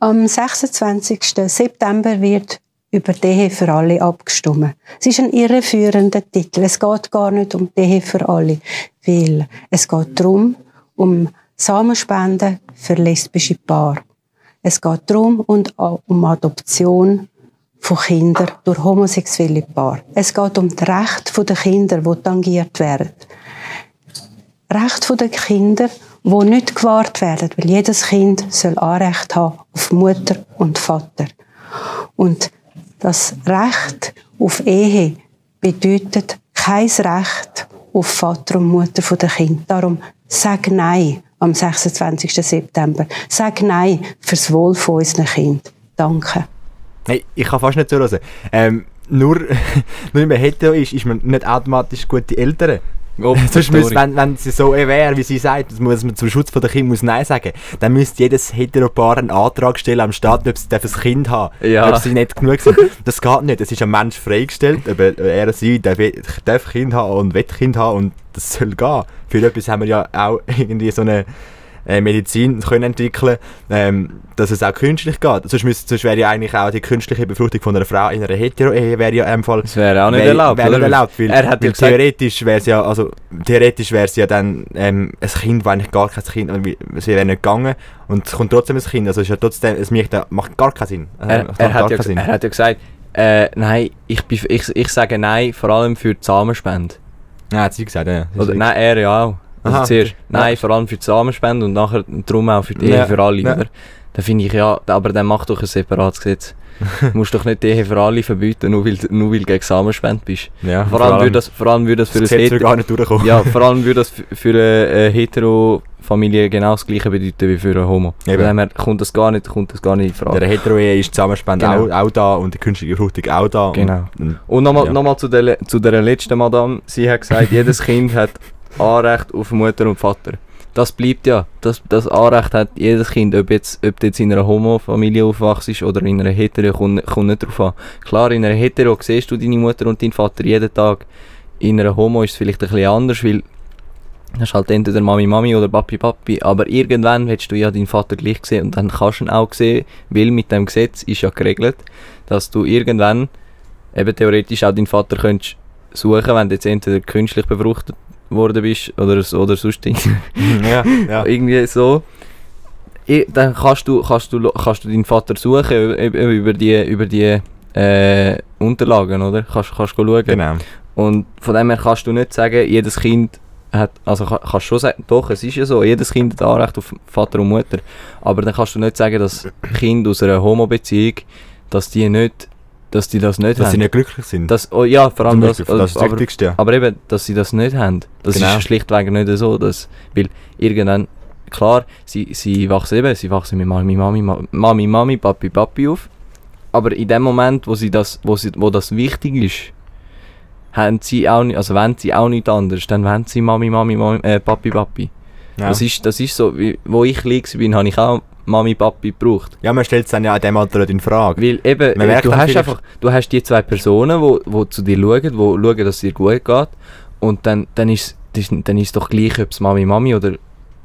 Speaker 9: Am 26. September wird über die Ehe für alle abgestimmt. Es ist ein irreführender Titel. Es geht gar nicht um die Ehe für alle, weil es geht darum, um Samenspenden für lesbische Paare. Es geht darum und um Adoption von Kindern durch homosexuelle Paare. Es geht um das Recht der Kinder, die tangiert werden. Recht der Kinder wo nicht gewahrt werden, weil jedes Kind soll Anrecht haben auf Mutter und Vater. Und das Recht auf Ehe bedeutet kein Recht auf Vater und Mutter der Kind. Darum sag Nein am 26. September. Sag Nein fürs Wohl von unseren Kind. Danke.
Speaker 1: Hey, ich kann fast nicht zuhören. Ähm, nur, nur wenn man hetero ist, ist man nicht automatisch gute Eltern. Sonst müsste, wenn, wenn sie so wäre, wie sie sagt, muss man zum Schutz der Kinder muss Nein sagen, dann müsste jedes Heteropaar einen Antrag stellen am Staat, ob sie ein Kind haben ja. ob sie nicht genug sind. Das geht nicht, es ist ein Mensch freigestellt, ob er sie darf, darf Kind haben und will Kind haben und das soll gehen. Für etwas haben wir ja auch irgendwie so eine äh, Medizin können entwickeln ähm, dass es auch künstlich geht. Sonst, müsste, sonst wäre ja eigentlich auch die künstliche Befruchtung von einer Frau in einer Hetero-Ehe wäre ja im Fall...
Speaker 2: Das wäre auch nicht wär, erlaubt,
Speaker 1: wär nicht erlaubt, weil, er hat weil theoretisch wäre es ja, also theoretisch wäre es ja dann ähm, ein Kind, das eigentlich gar kein Kind, es wäre nicht gegangen und es kommt trotzdem ein Kind, also es ist ja trotzdem, es macht gar keinen Sinn.
Speaker 2: Er, er, er hat, ja, Sinn. er hat ja gesagt, äh, nein, ich, ich, ich sage nein, vor allem für die Samenspende.
Speaker 1: Ja, hat sie gesagt, ja.
Speaker 2: Oder, nein, er ja auch. Also Aha, zuerst, nein, ja. vor allem für die Samenspende und nachher darum auch für die Ehe für alle. Ja. Da finde ich ja, aber dann mach doch ein separates Gesetz. du musst doch nicht die Ehe für alle verbieten, nur weil, nur weil du gegen Samenspende bist. Ja, vor, allem, würde das, vor allem würde das für das ein Hetero... gar nicht durchkommen. Ja, vor allem würde das für eine hetero Familie genau das gleiche bedeuten wie für einen Homo. Eben. Von dem kommt das gar nicht, kommt das gar nicht in
Speaker 1: Frage. Der Hetero-Ehe ist die Zusammenspende genau. auch, auch, da und die künstliche Befruchtung auch da.
Speaker 2: Genau. Und, und nochmal ja. noch zu, der, zu der letzten Madame. Sie hat gesagt, jedes Kind hat Anrecht auf Mutter und Vater. das bleibt ja. Das, das Anrecht hat jedes Kind, ob, jetzt, ob du jetzt in einer Homo-Familie aufwachst oder in einer Hetero, kommt, kommt nicht drauf an. Klar, in einer Hetero siehst du deine Mutter und deinen Vater jeden Tag. In einer Homo ist es vielleicht ein bisschen anders, weil du hast halt entweder Mami Mami oder Papi Papi, aber irgendwann willst du ja deinen Vater gleich sehen und dann kannst du ihn auch sehen, weil mit dem Gesetz ist ja geregelt, dass du irgendwann eben theoretisch auch deinen Vater könntest suchen, wenn du jetzt entweder künstlich befruchtet worden bist oder, oder sonst
Speaker 1: ja, ja.
Speaker 2: irgendwie so. I, dann kannst du, kannst, du, kannst du deinen Vater suchen über, die, über die äh, Unterlagen, oder? Kannst, kannst du schauen.
Speaker 1: Genau.
Speaker 2: Und von dem her kannst du nicht sagen, jedes Kind hat, also kann, kannst schon sagen, doch, es ist ja so, jedes Kind hat Anrecht auf Vater und Mutter. Aber dann kannst du nicht sagen, dass Kinder aus einer Homo-Beziehung, dass die nicht dass die das nicht
Speaker 1: dass
Speaker 2: haben.
Speaker 1: sie nicht glücklich sind.
Speaker 2: Das, oh, ja, vor allem das,
Speaker 1: das, das ist das
Speaker 2: aber,
Speaker 1: Wichtigste. Ja.
Speaker 2: aber eben, dass sie das nicht haben. Das
Speaker 1: Genau.
Speaker 2: ist schlichtweg nicht so, dass, weil irgendwann, klar, sie, sie wachsen eben, sie wachsen mit Mami, Mami, Ma- Mami, Mami, Papi, Papi auf. Aber in dem Moment, wo, sie das, wo, sie, wo das wichtig ist, haben sie auch nicht, also wenn sie auch nicht anders, dann wollen sie Mami, Mami, Mami äh, Papi, Papi.
Speaker 1: Ja.
Speaker 2: Das, ist, das ist so, wie, wo ich klein bin, habe ich auch Mami, Papi gebraucht.
Speaker 1: ja, man stellt es dann ja in dem Alter nicht in Frage.
Speaker 2: Weil eben,
Speaker 1: Man
Speaker 2: äh,
Speaker 1: merkt
Speaker 2: du hast einfach, du hast die zwei Personen, wo, wo zu dir schauen, wo schauen, dass es dir gut geht. Und dann, dann ist es dann ist doch gleich, ob es Mami Mami oder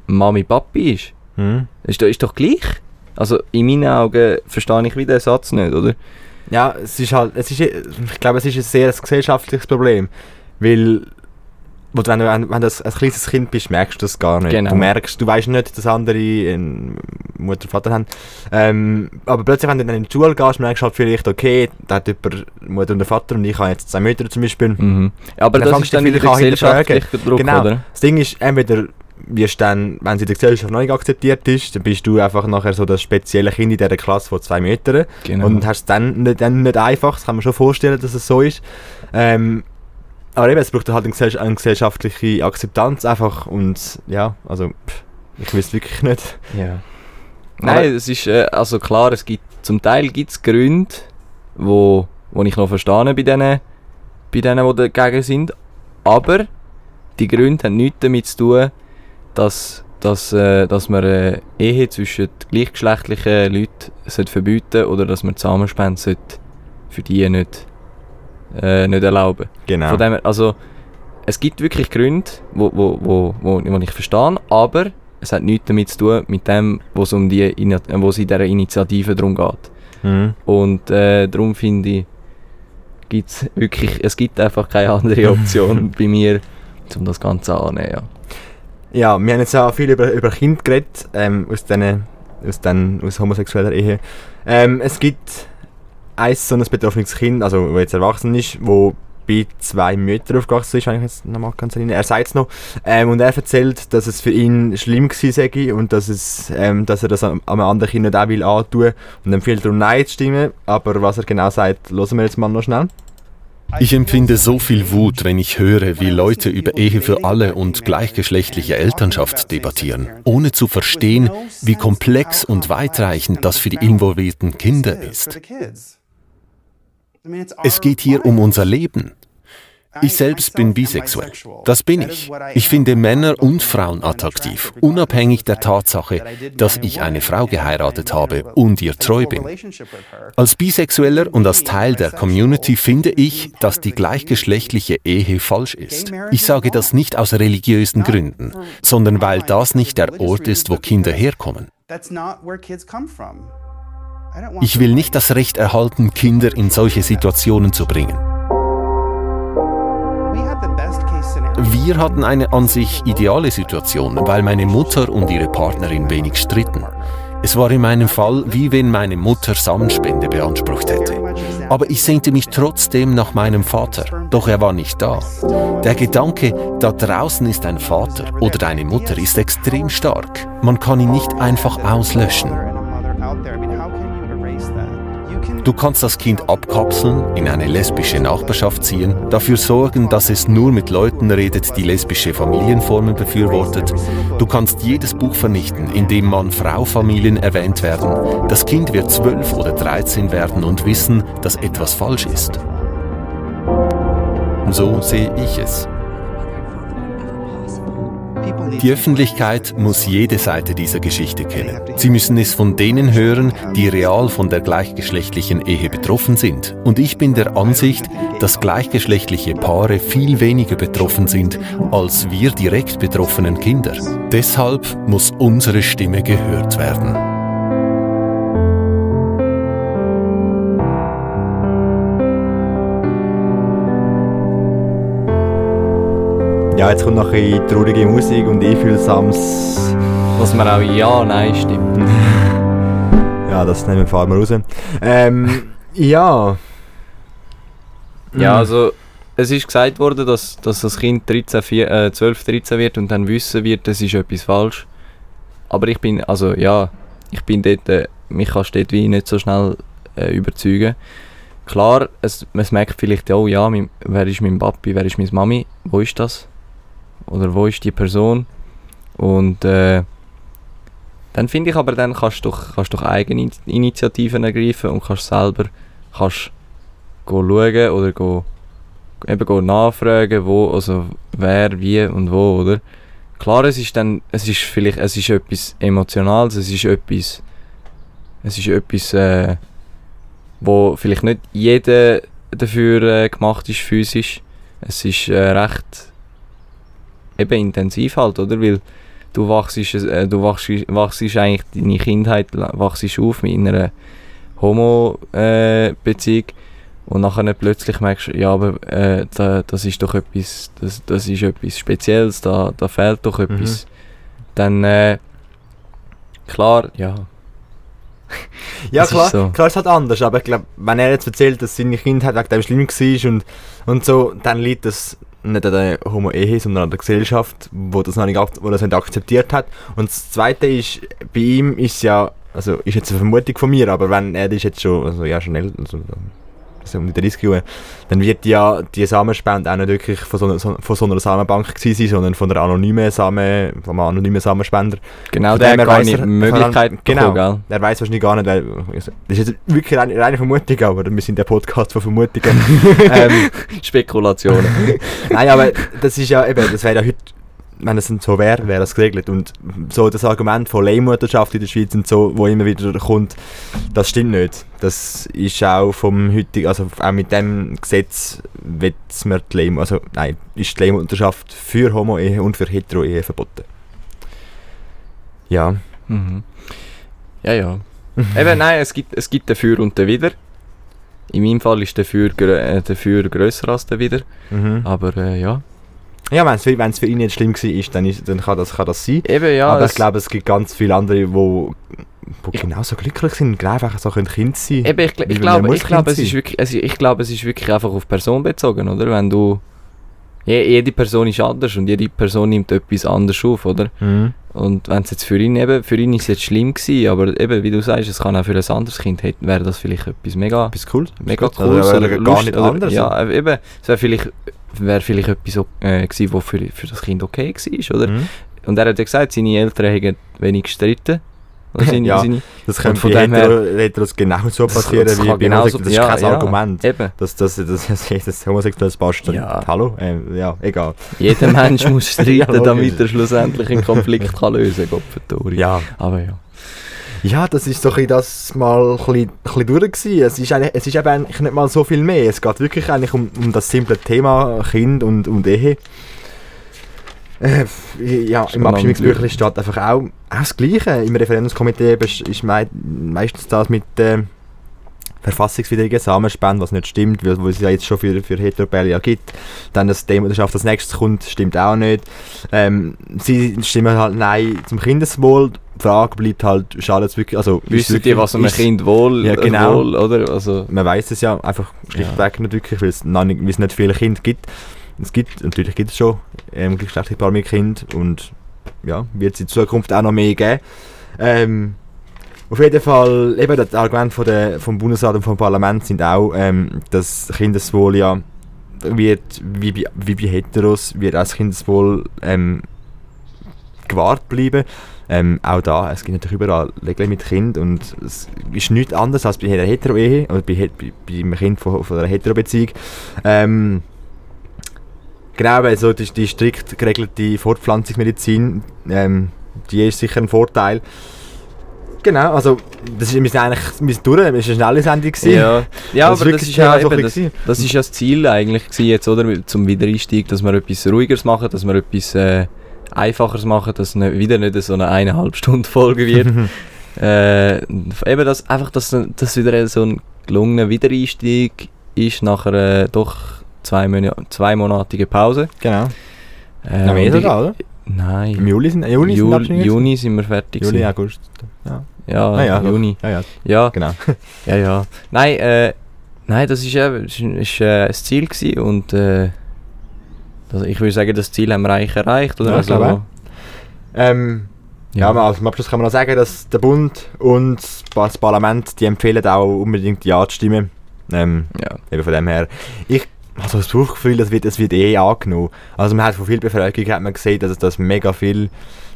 Speaker 2: Mami Papi ist.
Speaker 1: Hm.
Speaker 2: Ist, doch- ist doch gleich. Also in meinen Augen verstehe ich wieder den Satz nicht, oder?
Speaker 1: Ja, es ist halt, es ist, ich glaube, es ist ein sehr gesellschaftliches Problem, weil wo du, wenn, du, wenn wenn du ein, ein kleines Kind bist, merkst du das gar nicht.
Speaker 2: Genau.
Speaker 1: Du merkst, du weißt nicht, dass andere Mutter und Vater haben. Ähm, aber plötzlich, wenn du dann in die Schule gehst, merkst du halt vielleicht, okay, da hat jemand Mutter und Vater und ich habe jetzt zwei Mütter zum Beispiel.
Speaker 2: Mhm. Aber
Speaker 1: Dann
Speaker 2: das ist
Speaker 1: du
Speaker 2: dann
Speaker 1: vielleicht
Speaker 2: wieder gesellschaftlicher Druck,
Speaker 1: Genau.
Speaker 2: oder?
Speaker 1: Das Ding ist, entweder wirst dann, wenn sie in der Gesellschaft noch nicht akzeptiert ist, dann bist du einfach nachher so das spezielle Kind in dieser Klasse von zwei Metern.
Speaker 2: Genau.
Speaker 1: Und hast es dann nicht, dann nicht einfach, das kann man schon vorstellen, dass es so ist. Ähm, aber eben, es braucht halt eine, gesell eine gesellschaftliche Akzeptanz einfach und ja, also pff, ich wüsste wirklich nicht.
Speaker 2: Ja. Nein, es ist, äh, also klar, es gibt, zum Teil gibt es Gründe, wo, wo ich noch verstehe bei denen, bei denen, die dagegen sind, aber die Gründe haben nichts damit zu tun, dass, dass, äh, dass man eine Ehe zwischen gleichgeschlechtlichen Leuten sollte verbieten oder dass man Zusammenspende sollte für die nicht, äh, nicht erlauben.
Speaker 1: Genau.
Speaker 2: Von dem also, es gibt wirklich Gründe, wo, wo, wo, wo, wo ich verstehe, aber es hat nichts damit zu tun, mit dem, wo es um die, äh, wo es in dieser Initiative darum geht.
Speaker 1: Mhm.
Speaker 2: Und äh, darum finde ich, gibt's wirklich, es gibt einfach keine andere Option bei mir, um das Ganze anzunehmen. Ja.
Speaker 1: Ja, wir haben jetzt auch viel über, über Kinder geredet, ähm, aus, den, aus, den, aus homosexueller Ehe. Ähm, es gibt ein so ein betroffenes Kind, also jetzt erwachsen ist, wo bei zwei Müttern aufgewachsen ist, wenn ich jetzt nochmal ganz erinnere. Er sagt es noch. Ähm, und er erzählt, dass es für ihn schlimm gewesen sei und dass, es, ähm, dass er das am anderen Kind nicht auch will antun und empfiehlt darum Nein zu stimmen. Aber was er genau sagt, hören wir jetzt mal noch schnell.
Speaker 10: Ich empfinde so viel Wut, wenn ich höre, wie Leute über Ehe für alle und gleichgeschlechtliche Elternschaft debattieren, ohne zu verstehen, wie komplex und weitreichend das für die involvierten Kinder ist. Es geht hier um unser Leben. Ich selbst bin bisexuell. Das bin ich. Ich finde Männer und Frauen attraktiv, unabhängig der Tatsache, dass ich eine Frau geheiratet habe und ihr treu bin. Als Bisexueller und als Teil der Community finde ich, dass die gleichgeschlechtliche Ehe falsch ist. Ich sage das nicht aus religiösen Gründen, sondern weil das nicht der Ort ist, wo Kinder herkommen. Ich will nicht das Recht erhalten, Kinder in solche Situationen zu bringen. Wir hatten eine an sich ideale Situation, weil meine Mutter und ihre Partnerin wenig stritten. Es war in meinem Fall, wie wenn meine Mutter Samenspende beansprucht hätte. Aber ich sehnte mich trotzdem nach meinem Vater, doch er war nicht da. Der Gedanke, da draußen ist ein Vater oder eine Mutter, ist extrem stark. Man kann ihn nicht einfach auslöschen. Du kannst das Kind abkapseln, in eine lesbische Nachbarschaft ziehen, dafür sorgen, dass es nur mit Leuten redet, die lesbische Familienformen befürwortet. Du kannst jedes Buch vernichten, in dem Mann-Frau-Familien erwähnt werden. Das Kind wird 12 oder 13 werden und wissen, dass etwas falsch ist. So sehe ich es. Die Öffentlichkeit muss jede Seite dieser Geschichte kennen. Sie müssen es von denen hören, die real von der gleichgeschlechtlichen Ehe betroffen sind. Und ich bin der Ansicht, dass gleichgeschlechtliche Paare viel weniger betroffen sind als wir direkt betroffenen Kinder. Deshalb muss unsere Stimme gehört werden.
Speaker 1: Ja, jetzt kommt noch ein bisschen traurige Musik und einfühlsames...
Speaker 2: Was man auch ja, nein stimmt.
Speaker 1: ja, das nehmen wir, fahren wir raus. Ähm, ja...
Speaker 2: Ja,
Speaker 1: Mhm.
Speaker 2: also es ist gesagt worden, dass, dass das Kind 13, 4, äh, 12, 13 wird und dann wissen wird, das ist etwas falsch. Aber ich bin, also ja, ich bin dort, äh, mich kannst dort wie nicht so schnell äh, überzeugen. Klar, es, man merkt vielleicht, oh ja, mein, wer ist mein Papi, wer ist meine Mami, wo ist das? Oder wo ist die Person? Und äh, dann finde ich aber, dann kannst du doch, kannst doch eigene Initiativen ergreifen und kannst selber kannst schauen oder go, eben go nachfragen, wo, also wer, wie und wo, oder? Klar, es ist dann, es ist vielleicht, es ist etwas Emotionales, es ist etwas, es ist etwas, äh, wo vielleicht nicht jeder dafür äh, gemacht ist, physisch. Es ist äh, recht eben intensiv halt, oder? Weil du wachst, äh, du wachst, wachst eigentlich deine Kindheit wachst auf mit einer Homo-Beziehung und nachher plötzlich merkst du, ja, aber äh, da, das ist doch etwas, das, das ist etwas Spezielles, da, da fehlt doch etwas. Dann, äh, klar, ja.
Speaker 1: Ja,
Speaker 2: Das ist
Speaker 1: klar,
Speaker 2: so.
Speaker 1: klar ist halt anders, aber ich glaube, wenn er jetzt erzählt, dass seine Kindheit wegen dem schlimm war und, und so, dann liegt das nicht an der Homo-Ehe, sondern an der Gesellschaft, wo das nicht, wo das nicht akzeptiert hat. Und das Zweite ist, bei ihm ist ja, also ist jetzt eine Vermutung von mir, aber wenn er ist jetzt schon, also ja, schon älter, also, also um die 30 Jahre, dann wird ja die Samenspende auch nicht wirklich von so, einer- so, von so einer Samenbank gewesen sein, sondern von einer anonymen Samen, vom anonymen Samenspender.
Speaker 2: Genau,
Speaker 1: Von
Speaker 2: der hat
Speaker 1: er-
Speaker 2: Möglichkeiten
Speaker 1: genau,
Speaker 2: bekommen,
Speaker 1: er weiß wahrscheinlich gar nicht, weil das ist jetzt wirklich reine, reine Vermutung, aber wir sind der Podcast von Vermutungen. ähm,
Speaker 2: Spekulationen.
Speaker 1: Nein, aber das ist ja eben, das wäre ja heute, wenn es so wäre, wäre das geregelt. Und so das Argument von Leihmutterschaft in der Schweiz und so, wo immer wieder kommt, das stimmt nicht. Das ist auch vom heutigen, also auch mit dem Gesetz wird man die Leih, also nein, ist die Leihmutterschaft für Homo-Ehe und für Hetero-Ehe verboten. Ja.
Speaker 2: Mhm. Ja, ja. Eben, nein, es gibt, es gibt dafür und dawider. In meinem Fall ist dafür, äh, dafür grösser als dawider.
Speaker 1: Mhm.
Speaker 2: Aber äh, ja.
Speaker 1: Ja, wenn es für, wenn's für ihn jetzt schlimm war, dann, ist, dann kann, das, kann das sein.
Speaker 2: Eben, ja.
Speaker 1: Aber ich glaube, es gibt ganz viele andere, wo, wo genauso glücklich sind und genau einfach so ein Kind sein
Speaker 2: Eben, ich, ich
Speaker 1: man
Speaker 2: glaube, ich glaube, es ist wirklich, ist, ich glaube, es ist wirklich einfach auf Person bezogen, oder? Wenn du je, jede Person ist anders und jede Person nimmt etwas anders auf, oder?
Speaker 1: Mhm.
Speaker 2: Und wenn es jetzt für ihn eben, für ihn ist es jetzt schlimm gewesen, aber eben, wie du sagst, es kann auch für ein anderes Kind, hätte- wäre das vielleicht etwas mega,
Speaker 1: Etwas cool.
Speaker 2: mega
Speaker 1: Also,
Speaker 2: cool,
Speaker 1: wäre
Speaker 2: oder
Speaker 1: gar
Speaker 2: Lust-
Speaker 1: nicht
Speaker 2: oder,
Speaker 1: anders.
Speaker 2: Ja, eben, es wäre vielleicht, wäre vielleicht etwas äh, gewesen, was für, für das Kind okay war, oder?
Speaker 1: Mhm.
Speaker 2: Und er hat ja gesagt, seine Eltern hätten wenig gestritten. Seine,
Speaker 1: Ja,
Speaker 2: seine,
Speaker 1: Das könnte
Speaker 2: von dem
Speaker 1: Hetero, Heteros genauso
Speaker 2: Das-
Speaker 1: passieren
Speaker 2: das
Speaker 1: wie bei
Speaker 2: genauso-.
Speaker 1: Das ist
Speaker 2: ja,
Speaker 1: kein
Speaker 2: ja.
Speaker 1: Argument.
Speaker 2: eben.
Speaker 1: Dass das, das, das, das homosexuelles passt.
Speaker 2: Ja.
Speaker 1: Hallo? Ähm, ja, egal.
Speaker 2: Jeder Mensch muss streiten, damit er schlussendlich einen Konflikt kann lösen kann.
Speaker 1: Ja.
Speaker 2: Aber ja.
Speaker 1: Ja, das ist doch ein das mal ein bisschen, ein bisschen durch gewesen. Es ist, eigentlich, es ist eben eigentlich nicht mal so viel mehr. Es geht wirklich eigentlich um, um das simple Thema Kind und, und Ehe. Äh, ja, im. Abstimmungsbüchlein steht einfach auch, auch das Gleiche. Im Referendumskomitee ist mei meistens das mit äh, verfassungswidrigen Samenspenden, was nicht stimmt, weil wo es ja jetzt schon für, für Heteropelle ja gibt. Dann das Thema, das als nächstes kommt, stimmt auch nicht. Ähm, sie stimmen halt Nein zum Kindeswohl. Die Frage bleibt halt, schadet es wirklich, also
Speaker 2: Wissen die, was einem
Speaker 1: ist-
Speaker 2: Kind wohl,
Speaker 1: Ja, genau.
Speaker 2: wohl oder? Also,
Speaker 1: man weiß es ja einfach schlichtweg nicht wirklich, weil es, nicht, weil es nicht viele Kinder gibt. Es gibt, natürlich gibt es schon ähm, gleichgeschlechtliche Paare mit Kind und ja, wird es in Zukunft auch noch mehr geben. Ähm, auf jeden Fall, eben das Argument von der, vom Bundesrat und vom Parlament sind auch, ähm, dass Kindeswohl ja wird, wie bei, wie bei Heteros, wird auch das Kindeswohl ähm, gewahrt bleiben. Ähm, auch da, es gibt natürlich überall Regeln mit Kind und es ist nichts anderes als bei einer Hetero-Ehe oder bei, bei, bei einem Kind von, von einer Hetero-Beziehung. Ähm, Genau, weil so die, die strikt geregelte Fortpflanzungsmedizin, ähm, die ist sicher ein Vorteil. Genau, also das ist, wir sind eigentlich wir sind durch, es war eine schnelle Sendung. gewesen.
Speaker 2: Ja, ja
Speaker 1: Das ist
Speaker 2: aber das ist ja eben, das, das ist ja das Ziel eigentlich gewesen jetzt, oder? Zum Wiedereinstieg, dass wir etwas ruhigeres machen, dass wir etwas äh, einfacheres machen, dass es wieder nicht so eine eineinhalb Stunden Folge wird. äh, eben das, einfach, dass das wieder so ein gelungener Wiedereinstieg ist nach einer doch zwei zweimonatigen Pause.
Speaker 1: Genau.
Speaker 2: Äh,
Speaker 1: Noch mehr sogar, oder?
Speaker 2: Nein.
Speaker 1: Im Juli sind, Juni sind
Speaker 2: Juli,
Speaker 1: Abstimmungen
Speaker 2: Juni sind wir fertig.
Speaker 1: Juli. August. Ja.
Speaker 2: Ja,
Speaker 1: Ah, ja.
Speaker 2: Juni.
Speaker 1: Ja, ja,
Speaker 2: Ja,
Speaker 1: genau.
Speaker 2: ja, ja. Nein, äh, nein, das ist eben ist, ist, äh, ein Ziel gewesen und äh, das, ich würde sagen, das Ziel haben wir eigentlich erreicht, oder?
Speaker 1: Ja,
Speaker 2: also,
Speaker 1: glaube. Ähm, ja,
Speaker 2: Ja.
Speaker 1: also, zum Abschluss kann man noch sagen, dass der Bund und das Parlament, die empfehlen auch unbedingt Ja zu stimmen. Ähm,
Speaker 2: ja.
Speaker 1: eben von dem her. Ich habe so das Bauchgefühl, das wird, das wird eh angenommen. Also man hat von vielen Bevölkerung hat man gesehen, dass das mega viel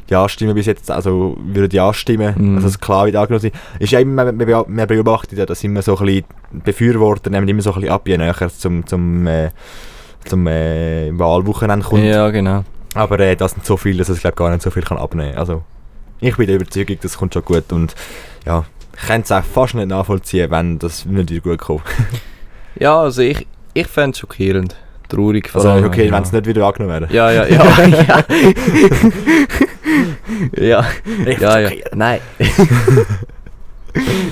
Speaker 1: Ja-Stimmen bis jetzt, also würden Ja stimmen,
Speaker 2: Mhm.
Speaker 1: also es klar wird angenommen sein. Ist ja immer, man, beobachtet ja, dass immer so ein bisschen Befürworter nehmen immer so ein bisschen ab, je näher zum, zum, äh, zum äh, Wahlwochenende kommt.
Speaker 2: ja, genau.
Speaker 1: Aber äh, das sind so viele, dass es glaube gar nicht so viel kann abnehmen kann. Also ich bin der Überzeugung, das kommt schon gut und ja, ich kann es auch fast nicht nachvollziehen, wenn das nicht wieder gut kommt.
Speaker 2: Ja, also ich, ich fände es schockierend. Traurig
Speaker 1: Also okay,
Speaker 2: ja.
Speaker 1: wenn es nicht wieder angenommen wäre.
Speaker 2: Ja, ja, ja. ja. ja, ja, ja. Nein.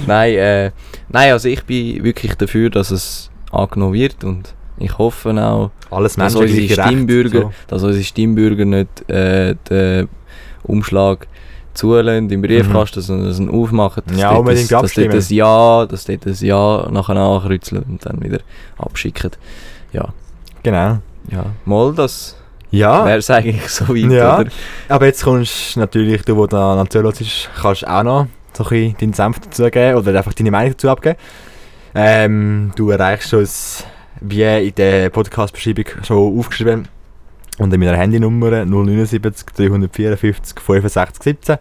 Speaker 2: nein, äh, nein, also ich bin wirklich dafür, dass es angenommen wird und ich hoffe auch,
Speaker 1: Alles
Speaker 2: dass unsere. Stimmbürger,
Speaker 1: So.
Speaker 2: dass unsere Stimmbürger nicht äh, den Umschlag zulassen im Briefkasten, sondern dass sie ihn aufmachen, dass
Speaker 1: Ja,
Speaker 2: dort
Speaker 1: unbedingt
Speaker 2: das, dass dort ein Ja, dass dort ein Ja nachher ankreuzeln und dann wieder abschicken. Ja,
Speaker 1: Genau.
Speaker 2: ja, mal das
Speaker 1: Ja,
Speaker 2: wäre es eigentlich so weit,
Speaker 1: Ja.
Speaker 2: oder?
Speaker 1: aber jetzt kommst du natürlich, du, der da Zuhören ist, kannst auch noch so ein bisschen deinen Senf dazu geben oder einfach deine Meinung dazu abgeben. Ähm, du erreichst uns, wie in der Podcast-Beschreibung schon aufgeschrieben, unter meiner Handynummer 079 354 65 17.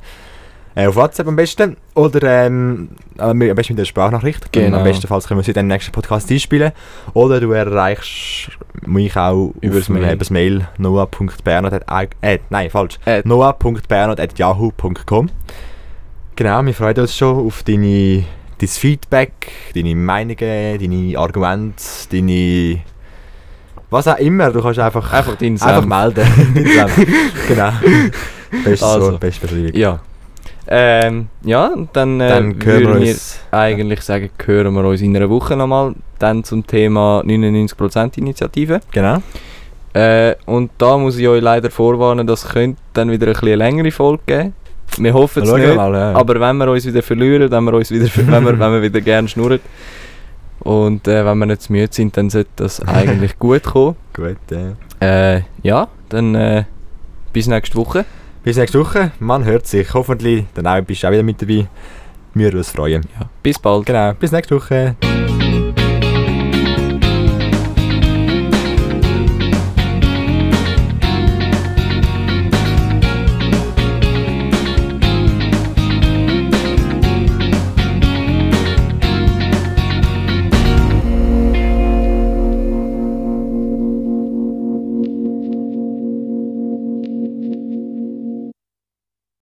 Speaker 1: Äh, auf WhatsApp am besten. Oder ähm, am besten mit der Sprachnachricht.
Speaker 2: Genau.
Speaker 1: Am bestenfalls können wir sie dann im nächsten Podcast einspielen. Oder du erreichst mich auch
Speaker 2: Übers
Speaker 1: auf
Speaker 2: Mail.
Speaker 1: Mail noah.bernhard. Äh, nein, falsch.
Speaker 2: Äh,
Speaker 1: noah.bernhard.yahoo.com Genau, wir freuen uns schon auf deine, dein Feedback, deine Meinungen, deine Argumente, deine... Was auch immer, du kannst einfach,
Speaker 2: Einfach
Speaker 1: einfach melden. Genau. Beste,
Speaker 2: Also.
Speaker 1: so, beste Beschreibung.
Speaker 2: Ja. Ähm, ja, dann, äh,
Speaker 1: Dann
Speaker 2: würden wir
Speaker 1: uns...
Speaker 2: eigentlich sagen, hören wir uns in einer Woche nochmal. Dann zum Thema 99% Initiative.
Speaker 1: Genau.
Speaker 2: Äh, und da muss ich euch leider vorwarnen, das könnte dann wieder ein bisschen längere Folge geben. Wir hoffen es nicht,
Speaker 1: mal, ja.
Speaker 2: aber wenn wir uns wieder verlieren, wenn wir uns wieder, wenn wir, wenn wir wieder gerne schnurren und äh, wenn wir nicht zu müde sind, dann sollte das eigentlich gut kommen.
Speaker 1: Gut, ja.
Speaker 2: Äh, ja, dann äh, bis nächste Woche.
Speaker 1: Bis nächste Woche. Man hört sich. Hoffentlich dann auch, bist du auch wieder mit dabei. Wir würden uns freuen.
Speaker 2: Ja, bis bald.
Speaker 1: Genau. Bis nächste Woche.